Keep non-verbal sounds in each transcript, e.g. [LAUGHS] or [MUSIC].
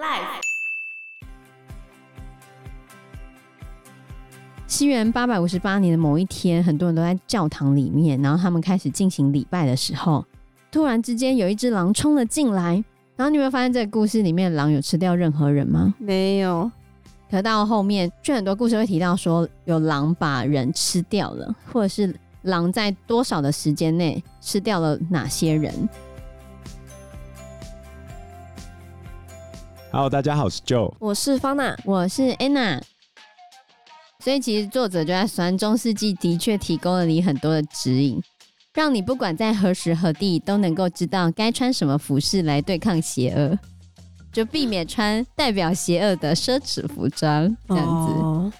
Life。西元八百五十八年的某一天，很多人都在教堂里面，然后他们开始进行礼拜的时候，突然之间有一只狼冲了进来。然后你有没有发现这个故事里面狼有吃掉任何人吗？没有。可到后面，却很多故事会提到说，有狼把人吃掉了，或者是狼在多少的时间内吃掉了哪些人。Hello，大家好，我是 Joe，我是方娜，我是 Anna。所以其实作者就在说，中世纪的确提供了你很多的指引，让你不管在何时何地都能够知道该穿什么服饰来对抗邪恶，就避免穿代表邪恶的奢侈服装这样子。哦、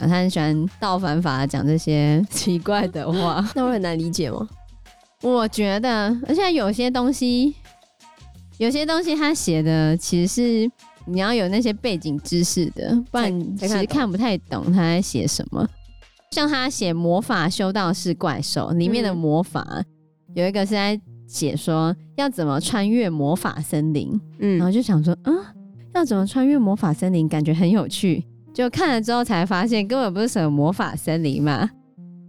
他很喜欢倒反法讲这些奇怪的话，[LAUGHS] 那我很难理解吗？我觉得，而且有些东西。有些东西他写的其实是你要有那些背景知识的，不然其实看不太懂他在写什么。像他写魔法修道士怪兽里面的魔法，嗯、有一个是在写说要怎么穿越魔法森林，嗯，然后就想说，嗯，要怎么穿越魔法森林，感觉很有趣。就看了之后才发现，根本不是什么魔法森林嘛，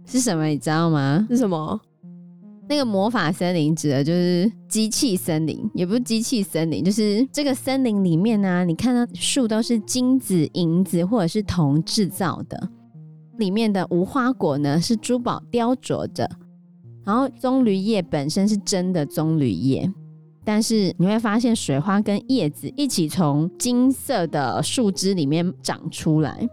是什么你知道吗？是什么？那个魔法森林指的就是机器森林，也不是机器森林，就是这个森林里面呢、你看到树都是金子、银子或者是铜制造的，里面的无花果呢是珠宝雕琢的，然后棕榈叶本身是真的棕榈叶，但是你会发现水花跟叶子一起从金色的树枝里面长出来，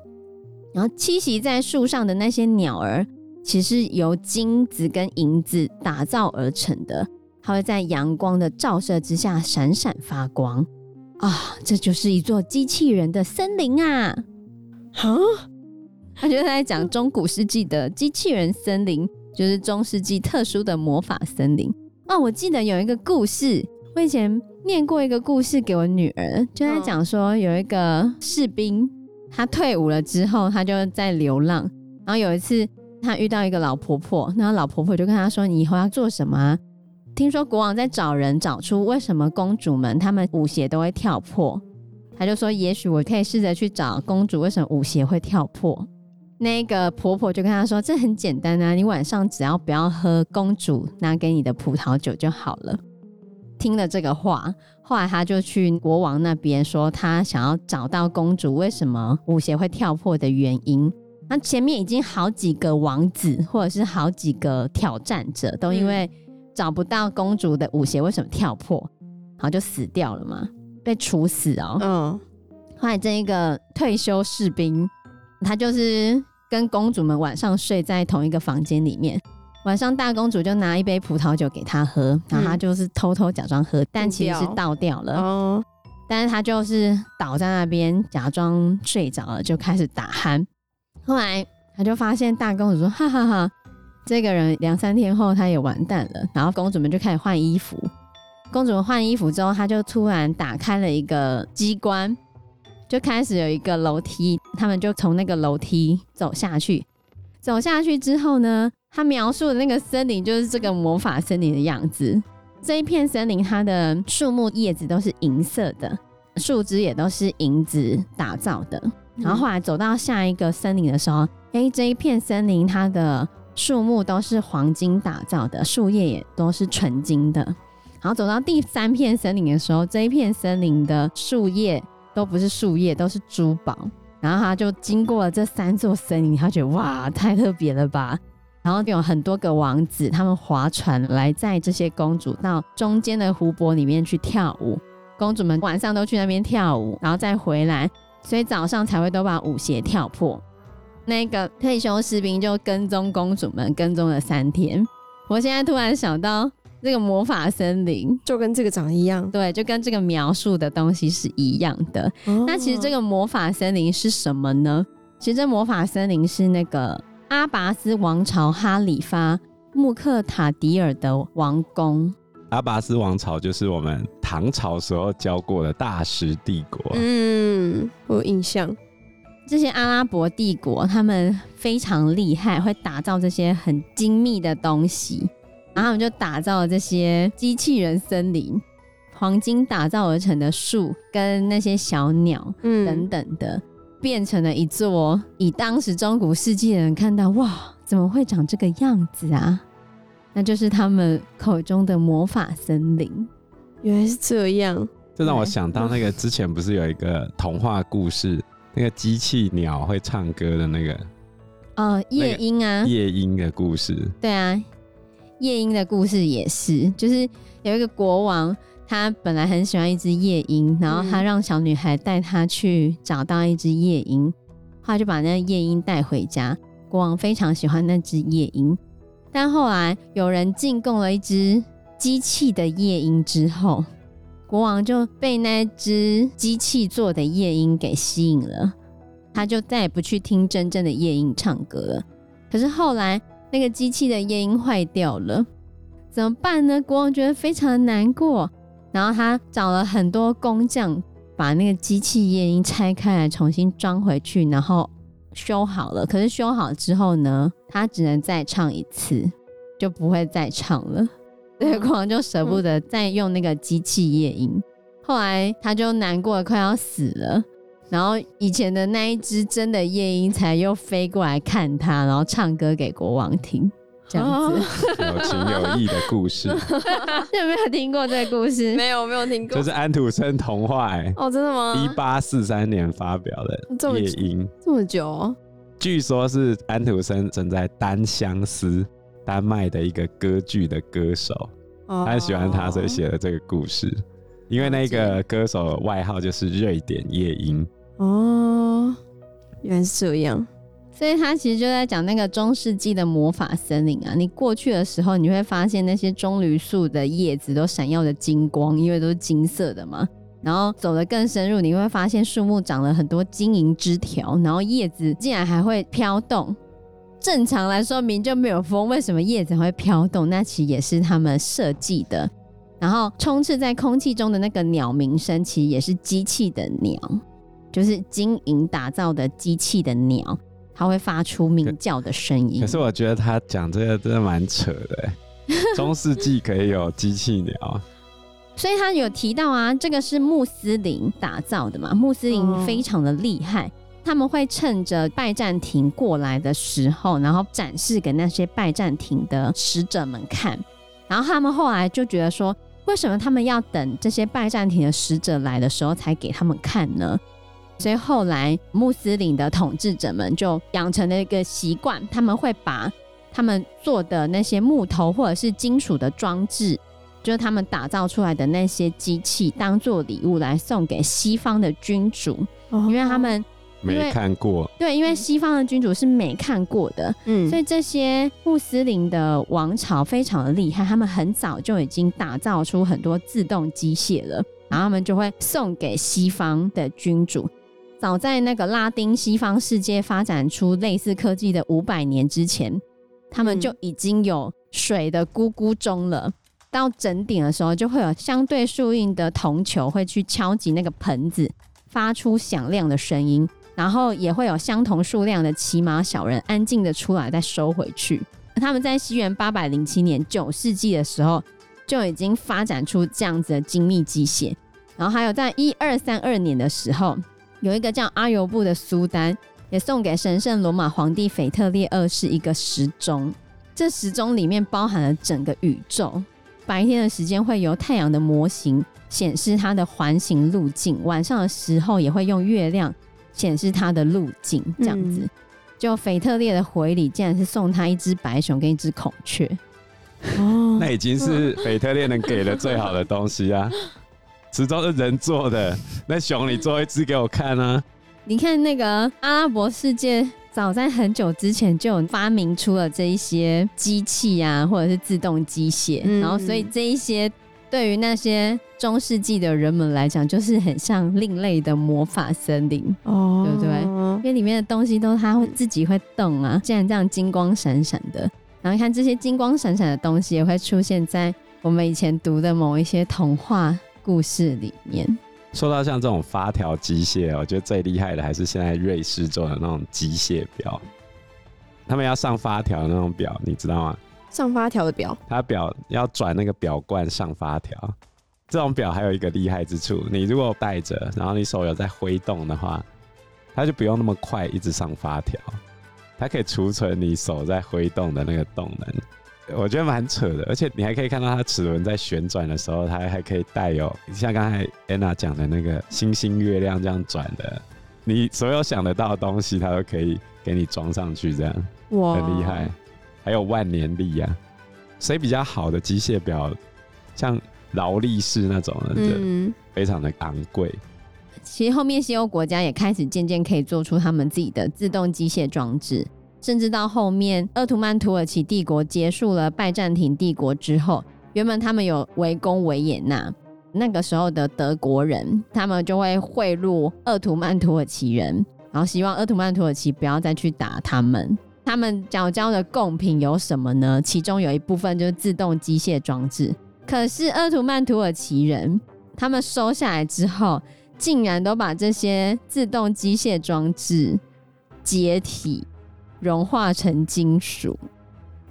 然后栖息在树上的那些鸟儿。其实由金子跟银子打造而成的，它会在阳光的照射之下闪闪发光啊！这就是一座机器人的森林啊！哈，他就在讲中古世纪的机器人森林，就是中世纪特殊的魔法森林啊！我记得有一个故事，我以前念过一个故事给我女儿，就在讲说有一个士兵，他退伍了之后，他就在流浪，然后有一次。他遇到一个老婆婆，那老婆婆就跟他说：“你以后要做什么？听说国王在找人，找出为什么公主们她们舞鞋都会跳破。”他就说：“也许我可以试着去找公主为什么舞鞋会跳破。”那个婆婆就跟他说：“这很简单啊，你晚上只要不要喝公主拿给你的葡萄酒就好了。”听了这个话，后来他就去国王那边说，他想要找到公主为什么舞鞋会跳破的原因。那前面已经好几个王子，或者是好几个挑战者，都因为找不到公主的舞鞋为什么跳破，然后就死掉了嘛，被处死哦。嗯。后来这一个退休士兵，他就是跟公主们晚上睡在同一个房间里面，晚上大公主就拿一杯葡萄酒给他喝，然后他就是偷偷假装喝，但其实是倒掉了。哦。但是他就是倒在那边假装睡着了，就开始打鼾。后来他就发现大公主说：“ [LAUGHS] 哈哈哈，这个人两三天后他也完蛋了。”然后公主们就开始换衣服。公主们换衣服之后，他就突然打开了一个机关，就开始有一个楼梯，他们就从那个楼梯走下去。走下去之后呢，他描述的那个森林就是这个魔法森林的样子。这一片森林，它的树木叶子都是银色的，树枝也都是银子打造的。然后后来走到下一个森林的时候，哎、这一片森林它的树木都是黄金打造的，树叶也都是纯金的。然后走到第三片森林的时候，这一片森林的树叶都不是树叶，都是珠宝。然后他就经过了这三座森林，他觉得哇，太特别了吧！然后有很多个王子，他们划船来载这些公主到中间的湖泊里面去跳舞，公主们晚上都去那边跳舞，然后再回来。所以早上才会都把舞鞋跳破。那个退休士兵就跟踪公主们，跟踪了三天。我现在突然想到，这个魔法森林就跟这个长一样，对，就跟这个描述的东西是一样的。哦、那其实这个魔法森林是什么呢？其实这魔法森林是那个阿拔斯王朝哈里发穆克塔迪尔的王宫。阿拔斯王朝就是我们唐朝时候教过的大食帝国。嗯，我有印象。这些阿拉伯帝国他们非常厉害，会打造这些很精密的东西，然后他们就打造了这些机器人森林。黄金打造而成的树跟那些小鸟嗯等等的，变成了一座以当时中古世纪的人看到哇，怎么会长这个样子啊？那就是他们口中的魔法森林。原来是这样，这让我想到那个之前不是有一个童话故事，那个机器鸟会唱歌的那个。哦，夜莺啊，夜莺的故事。对啊，夜莺的故事也是，就是有一个国王，他本来很喜欢一只夜莺，然后他让小女孩带他去找到一只夜莺，后来就把那个夜莺带回家。国王非常喜欢那只夜莺，但后来有人进贡了一只机器的夜莺之后，国王就被那只机器做的夜莺给吸引了，他就再也不去听真正的夜莺唱歌了。可是后来那个机器的夜莺坏掉了，怎么办呢？国王觉得非常的难过，然后他找了很多工匠，把那个机器夜莺拆开来，重新装回去，然后修好了。可是修好之后呢，他只能再唱一次，就不会再唱了。对，国王就舍不得再用那个机器夜莺，后来他就难过的快要死了。然后以前的那一只真的夜莺才又飞过来看他，然后唱歌给国王听，这样子有情有义的故事。[LAUGHS] 有没有听过这个故事？没有没有听过，这是安徒生童话哎、欸，哦，真的吗？一八四三年发表的夜莺，这么久哦，据说是安徒生正在单相思。丹麦的一个歌剧的歌手，他喜欢他，所以写了这个故事。因为那个歌手外号就是瑞典夜莺。哦，原来是这样。所以他其实就在讲那个中世纪的魔法森林啊。你过去的时候，你会发现那些棕榈树的叶子都闪耀着金光，因为都是金色的嘛。然后走得更深入，你会发现树木长了很多金银枝条，然后叶子竟然还会飘动。正常来说，明就没有风，为什么叶子会飘动？那其实也是他们设计的。然后充斥在空气中的那个鸟鸣声，其实也是机器的鸟，就是金银打造的机器的鸟，它会发出鸣叫的声音。可是我觉得他讲这个真的蛮扯的，[LAUGHS] 中世纪可以有机器鸟，所以他有提到啊，这个是穆斯林打造的嘛，穆斯林非常的厉害。哦他们会趁着拜占庭过来的时候，然后展示给那些拜占庭的使者们看。然后他们后来就觉得说，为什么他们要等这些拜占庭的使者来的时候才给他们看呢？所以后来穆斯林的统治者们就养成了一个习惯，他们会把他们做的那些木头或者是金属的装置，就是他们打造出来的那些机器，当做礼物来送给西方的君主，因为他们。没看过，对，因为西方的君主是没看过的，嗯，所以这些穆斯林的王朝非常的厉害，他们很早就已经打造出很多自动机械了，然后他们就会送给西方的君主。早在那个拉丁西方世界发展出类似科技的五百年之前，他们就已经有水的咕咕钟了。到整点的时候，就会有相对数应的铜球会去敲击那个盆子，发出响亮的声音。然后也会有相同数量的骑马小人安静的出来再收回去。他们在西元八百零七年九世纪的时候就已经发展出这样子的精密机械。然后还有在一二三二年的时候，有一个叫阿尤布的苏丹也送给神圣罗马皇帝腓特烈二世一个时钟。这时钟里面包含了整个宇宙。白天的时间会由太阳的模型显示它的环形路径，晚上的时候也会用月亮。显示它的路径，这样子。嗯、就腓特烈的回礼，竟然是送他一只白熊跟一只孔雀。哦，那已经是腓特烈能给的最好的东西啊！[LAUGHS] 时钟是人做的，那熊你做一只给我看啊！你看那个阿拉伯世界，早在很久之前就有发明出了这一些机器啊，或者是自动机械，嗯、然后所以这一些。对于那些中世纪的人们来讲，就是很像另类的魔法森林，哦，对不对？因为里面的东西都它会自己会动啊，竟然这样金光闪闪的。然后看这些金光闪闪的东西，也会出现在我们以前读的某一些童话故事里面。说到像这种发条机械，我觉得最厉害的还是现在瑞士做的那种机械表，他们要上发条的那种表，你知道吗？上发条的表，它表要转那个表冠上发条，这种表还有一个厉害之处，你如果戴着，然后你手有在挥动的话，它就不用那么快一直上发条，它可以储存你手在挥动的那个动能。我觉得蛮扯的，而且你还可以看到它齿轮在旋转的时候，它还可以带有像刚才 Anna 讲的那个星星、月亮这样转的，你所有想得到的东西，它都可以给你装上去，这样哇，很厉害。还有万年历啊，所以比较好的机械表，像。劳力士那种的，嗯，非常的昂贵。其实后面西欧国家也开始渐渐可以做出他们自己的自动机械装置，甚至到后面鄂图曼土耳其帝国结束了拜占庭帝国之后，原本他们有围攻维也纳，那个时候的德国人他们就会贿赂鄂图曼土耳其人，然后希望鄂图曼土耳其不要再去打他们。他们缴交的贡品有什么呢？其中有一部分就是自动机械装置。可是鄂图曼土耳其人，他们收下来之后，竟然都把这些自动机械装置解体，融化成金属，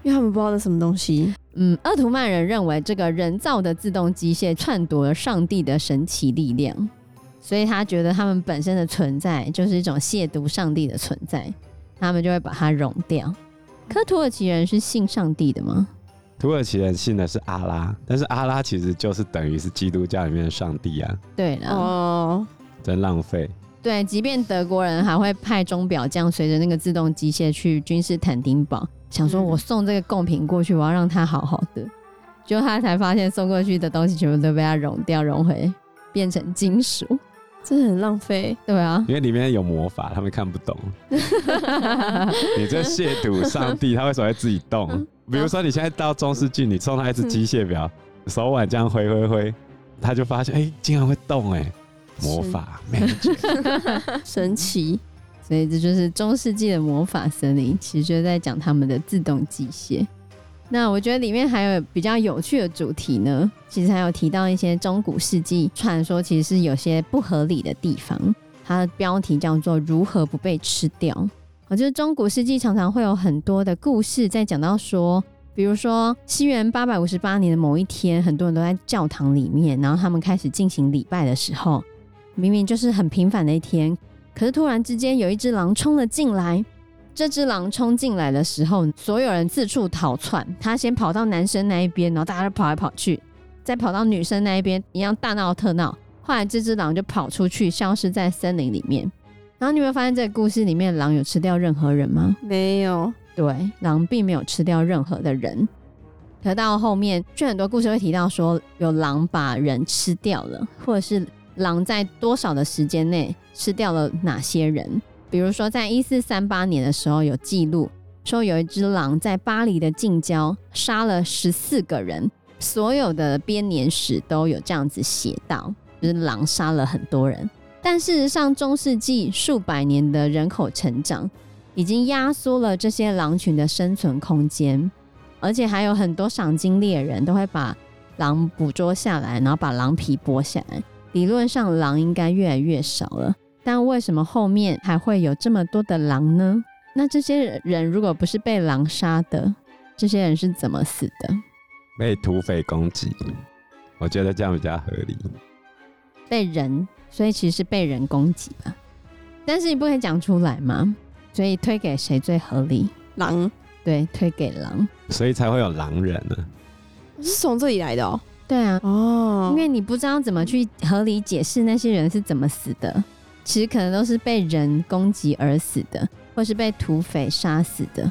因为他们不知道这什么东西。嗯，鄂图曼人认为这个人造的自动机械篡夺了上帝的神奇力量，所以他觉得他们本身的存在就是一种亵渎上帝的存在，他们就会把它融掉。可土耳其人是信上帝的吗？土耳其人信的是阿拉，但是阿拉其实就是等于是基督教里面的上帝啊。对了，哦，真浪费。对，即便德国人还会派钟表匠随着那个自动机械去君士坦丁堡，想说我送这个贡品过去，我要让它好好的，结果他才发现送过去的东西全部都被他融掉，融回变成金属，真的很浪费。对啊，因为里面有魔法，他们看不懂。[LAUGHS] 你这亵渎上帝，他为什么会自己动？比如说，你现在到中世纪，你送他一只机械表，手腕这样挥挥挥，他就发现，哎、欸，竟然会动，哎，魔法，[LAUGHS] 神奇。所以这就是中世纪的魔法森林，其实就是在讲他们的自动机械。那我觉得里面还有比较有趣的主题呢，其实还有提到一些中古世纪传说，其实是有些不合理的地方。它的标题叫做“如何不被吃掉”。我觉得中古世纪常常会有很多的故事在讲到说，比如说西元八百五十八年的某一天，很多人都在教堂里面，然后他们开始进行礼拜的时候，明明就是很平凡的一天，可是突然之间有一只狼冲了进来。这只狼冲进来的时候，所有人四处逃窜，他先跑到男生那一边，然后大家都跑来跑去，再跑到女生那一边，一样大闹特闹。后来这只狼就跑出去，消失在森林里面。然后你有没有发现这个故事里面，狼有吃掉任何人吗？没有。对，狼并没有吃掉任何的人。可到后面，就很多故事会提到说，有狼把人吃掉了，或者是狼在多少的时间内吃掉了哪些人。比如说，在一四三八年的时候，有记录说有一只狼在巴黎的近郊杀了十四个人，所有的编年史都有这样子写到，就是狼杀了很多人。但事实上，中世纪数百年的人口成长已经压缩了这些狼群的生存空间，而且还有很多赏金猎人都会把狼捕捉下来，然后把狼皮剥下来。理论上，狼应该越来越少了，但为什么后面还会有这么多的狼呢？那这些人如果不是被狼杀的，这些人是怎么死的？被土匪攻击。我觉得这样比较合理。被人。所以其实是被人攻击吧，但是你不可以讲出来吗，所以推给谁最合理？狼，对，推给狼，所以才会有狼人呢、啊。是从这里来的哦。对啊，哦，因为你不知道怎么去合理解释那些人是怎么死的，其实可能都是被人攻击而死的，或是被土匪杀死的，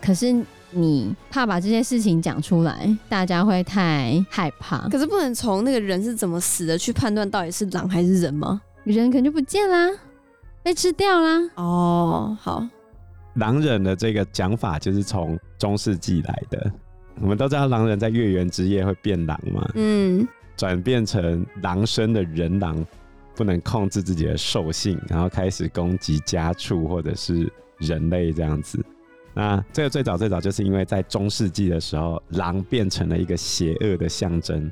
可是。你怕把这些事情讲出来，大家会太害怕。可是不能从那个人是怎么死的去判断到底是狼还是人吗？人可能就不见啦，被吃掉啦。哦，好。狼人的这个讲法就是从中世纪来的。我们都知道狼人在月圆之夜会变狼嘛，嗯，转变成狼身的人狼，不能控制自己的兽性，然后开始攻击家畜或者是人类这样子。那这个最早最早就是因为在中世纪的时候，狼变成了一个邪恶的象征。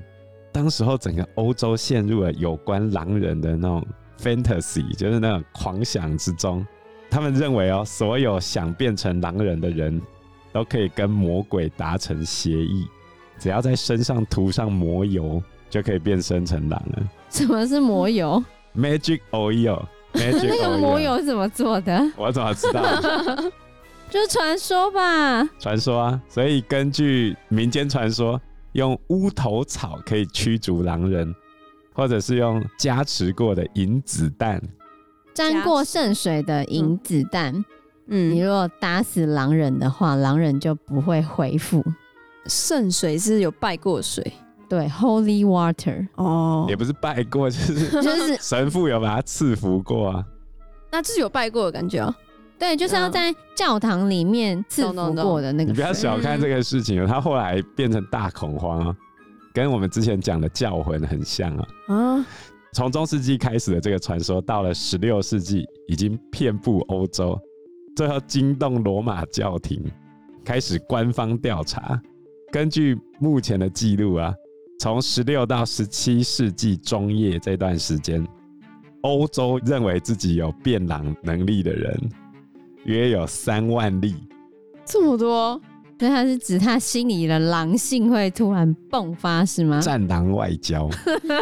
当时候整个欧洲陷入了有关狼人的那种 fantasy，就是那种狂想之中。他们认为哦，所有想变成狼人的人都可以跟魔鬼达成协议，只要在身上涂上魔油，就可以变身成狼了。什么是魔油？Magic [LAUGHS] oil。Magic 那个魔油怎么做的？我怎么知道？[LAUGHS] 就是传说吧。传说啊，所以根据民间传说，用乌头草可以驱逐狼人，或者是用加持过的银子弹，沾过圣水的银子弹。嗯，你如果打死狼人的话，狼人就不会回复。圣水是有拜过水，对，Holy Water。哦，也不是拜过，就是 [LAUGHS] 就是 [LAUGHS] 神父有把它赐福过啊。那这是有拜过的感觉啊。对，就是要在教堂里面赐福过的那个。你不要小看这个事情，他后来变成大恐慌啊，跟我们之前讲的教魂很像啊。啊，从中世纪开始的这个传说，到了十六世纪，已经遍布欧洲。最后惊动罗马教廷，开始官方调查。根据目前的记录啊，从十六到十七世纪中叶这段时间，欧洲认为自己有变狼能力的人约有三万例。这么多？所以他是指他心里的狼性会突然迸发，是吗？战狼外交？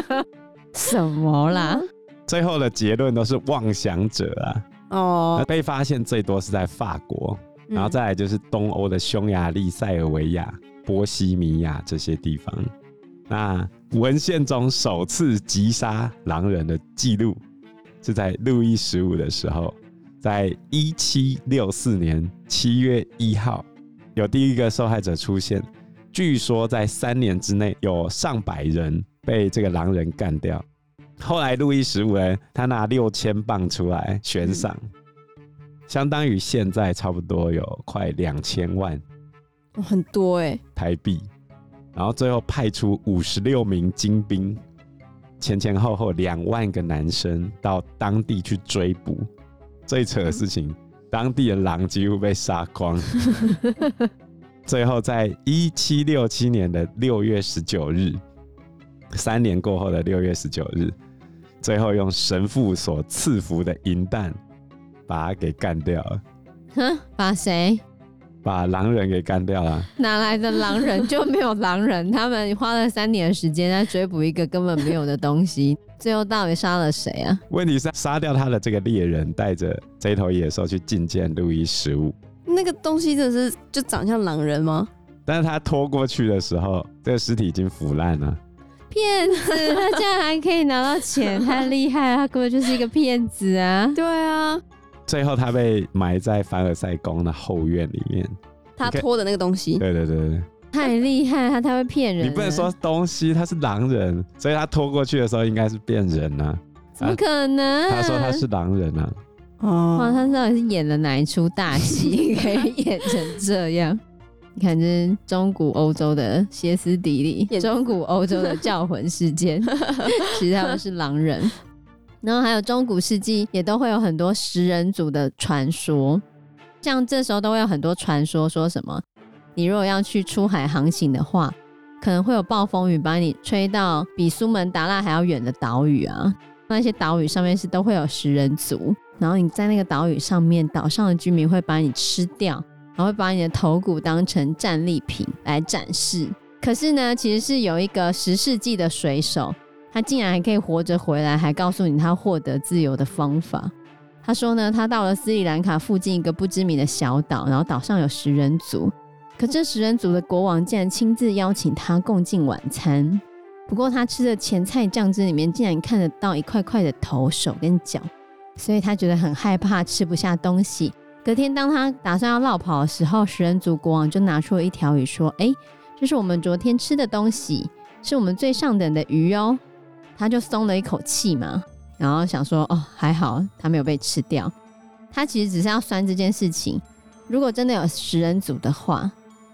[LAUGHS] 什么啦？最后的结论都是妄想者啊。哦，被发现最多是在法国，然后再来就是东欧的匈牙利、塞尔维亚、波西米亚这些地方。那文献中首次击杀狼人的记录是在路易十五的时候，在一七六四年七月一号，有第一个受害者出现。据说在三年之内有上百人被这个狼人干掉。后来路易十五呢，他拿六千镑出来悬赏，嗯、相当于现在差不多有快两千万，很多哎台币。然后最后派出五十六名精兵，前前后后两万个男生到当地去追捕。最扯的事情，嗯、当地的狼几乎被杀光。[LAUGHS] 最后在一七六七年的六月十九日，三年过后的六月十九日。最后用神父所赐福的银弹把他给干掉了。哼，把谁？把狼人给干掉了。哪来的狼人？就没有狼人。他们花了三年的时间在追捕一个根本没有的东西，[LAUGHS] 最后到底杀了谁啊？问题是杀掉他的这个猎人带着这头野兽去觐见路易十五。那个东西真的是就长像狼人吗？但是他拖过去的时候，这个尸体已经腐烂了。骗子，他竟然还可以拿到钱，太厉害了！他根本就是一个骗子啊！对啊，最后他被埋在凡尔赛宫的后院里面。他拖的那个东西，对对对对，太厉害，他他会骗人。你不能说东西，他是狼人，所以他拖过去的时候应该是变人啊。怎么可能？他说他是狼人啊！哦，哇，他到底是演了哪一出大戏，[LAUGHS] 可以演成这样？你看，这是中古欧洲的歇斯底里，[LAUGHS] 中古欧洲的教魂事件，[LAUGHS] 其实他们是狼人。然后还有中古世纪也都会有很多食人族的传说，像这时候都会有很多传说，说什么你如果要去出海航行的话，可能会有暴风雨把你吹到比苏门答腊还要远的岛屿啊，那些岛屿上面是都会有食人族，然后你在那个岛屿上面，岛上的居民会把你吃掉。然后会把你的头骨当成战利品来展示。可是呢，其实是有一个十世纪的水手，他竟然还可以活着回来，还告诉你他获得自由的方法。他说呢，他到了斯里兰卡附近一个不知名的小岛，然后岛上有食人族，可这食人族的国王竟然亲自邀请他共进晚餐。不过他吃的前菜酱汁里面竟然看得到一块块的头、手跟脚，所以他觉得很害怕，吃不下东西。隔天，当他打算要落跑的时候，食人族国王就拿出了一条鱼，说：“哎、这是我们昨天吃的东西，是我们最上等的鱼哦。”他就松了一口气嘛，然后想说：“哦，还好他没有被吃掉。”他其实只是要酸这件事情。如果真的有食人族的话，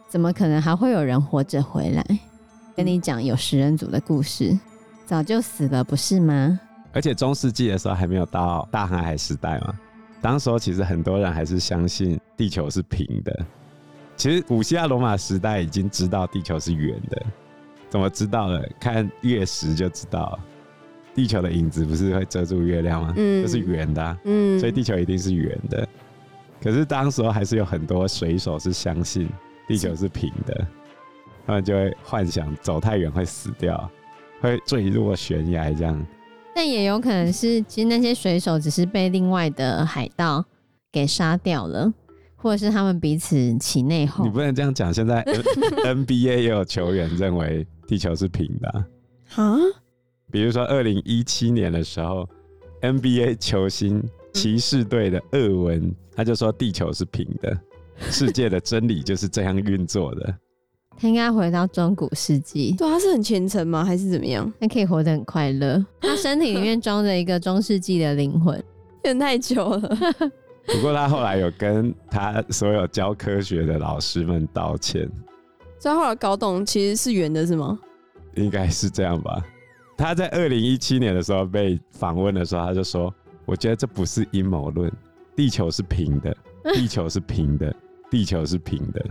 怎么可能还会有人活着回来？跟你讲有食人族的故事，早就死了，不是吗？而且中世纪的时候还没有到大航海时代嘛。当时候其实很多人还是相信地球是平的。其实古希腊罗马时代已经知道地球是圆的，怎么知道的？看月食就知道，地球的影子不是会遮住月亮吗？嗯，就是圆的啊，嗯，所以地球一定是圆的。可是当时候还是有很多水手是相信地球是平的，他们就会幻想走太远会死掉，会坠落悬崖这样。但也有可能是，其实那些水手只是被另外的海盗给杀掉了，或者是他们彼此起内讧。你不能这样讲。现在 NBA [LAUGHS] 也有球员认为地球是平的啊。哈比如说二零一七年的时候，NBA 球星骑士队的厄文，他就说地球是平的，世界的真理就是这样运作的。他应该回到中古世纪，对，他是很虔诚吗？还是怎么样？他可以活得很快乐。他身体里面装着一个中世纪的灵魂，[LAUGHS] 变太久了。[LAUGHS] 不过他后来有跟他所有教科学的老师们道歉，所以后来搞懂其实是圆的，是吗？应该是这样吧。他在二零一七年的时候被访问的时候，他就说：“我觉得这不是阴谋论，地球是平的，地球是平的，地球是平的。”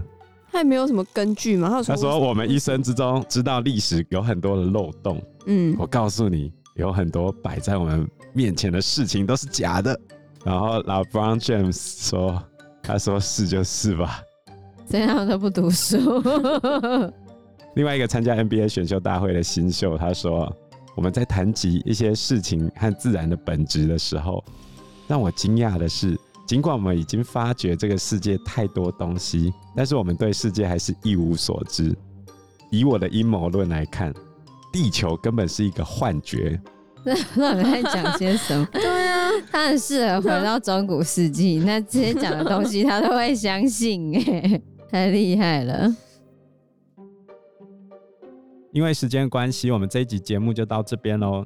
他也没有什么根据嘛？他说：“我们一生之中知道历史有很多的漏洞。嗯，我告诉你，有很多摆在我们面前的事情都是假的。”然后老 Brown James 说：“他说是就是吧。”这样都不读书。另外一个参加 NBA 选秀大会的新秀他说：“我们在谈及一些事情和自然的本质的时候，让我惊讶的是。”尽管我们已经发觉这个世界太多东西，但是我们对世界还是一无所知。以我的阴谋论来看，地球根本是一个幻觉。[LAUGHS] 那你在讲些什么？[LAUGHS] 对啊，他很适合回到中古世纪，[LAUGHS] 那这些讲的东西他都会相信，哎，太厉害了。因为时间关系，我们这一集节目就到这边喽。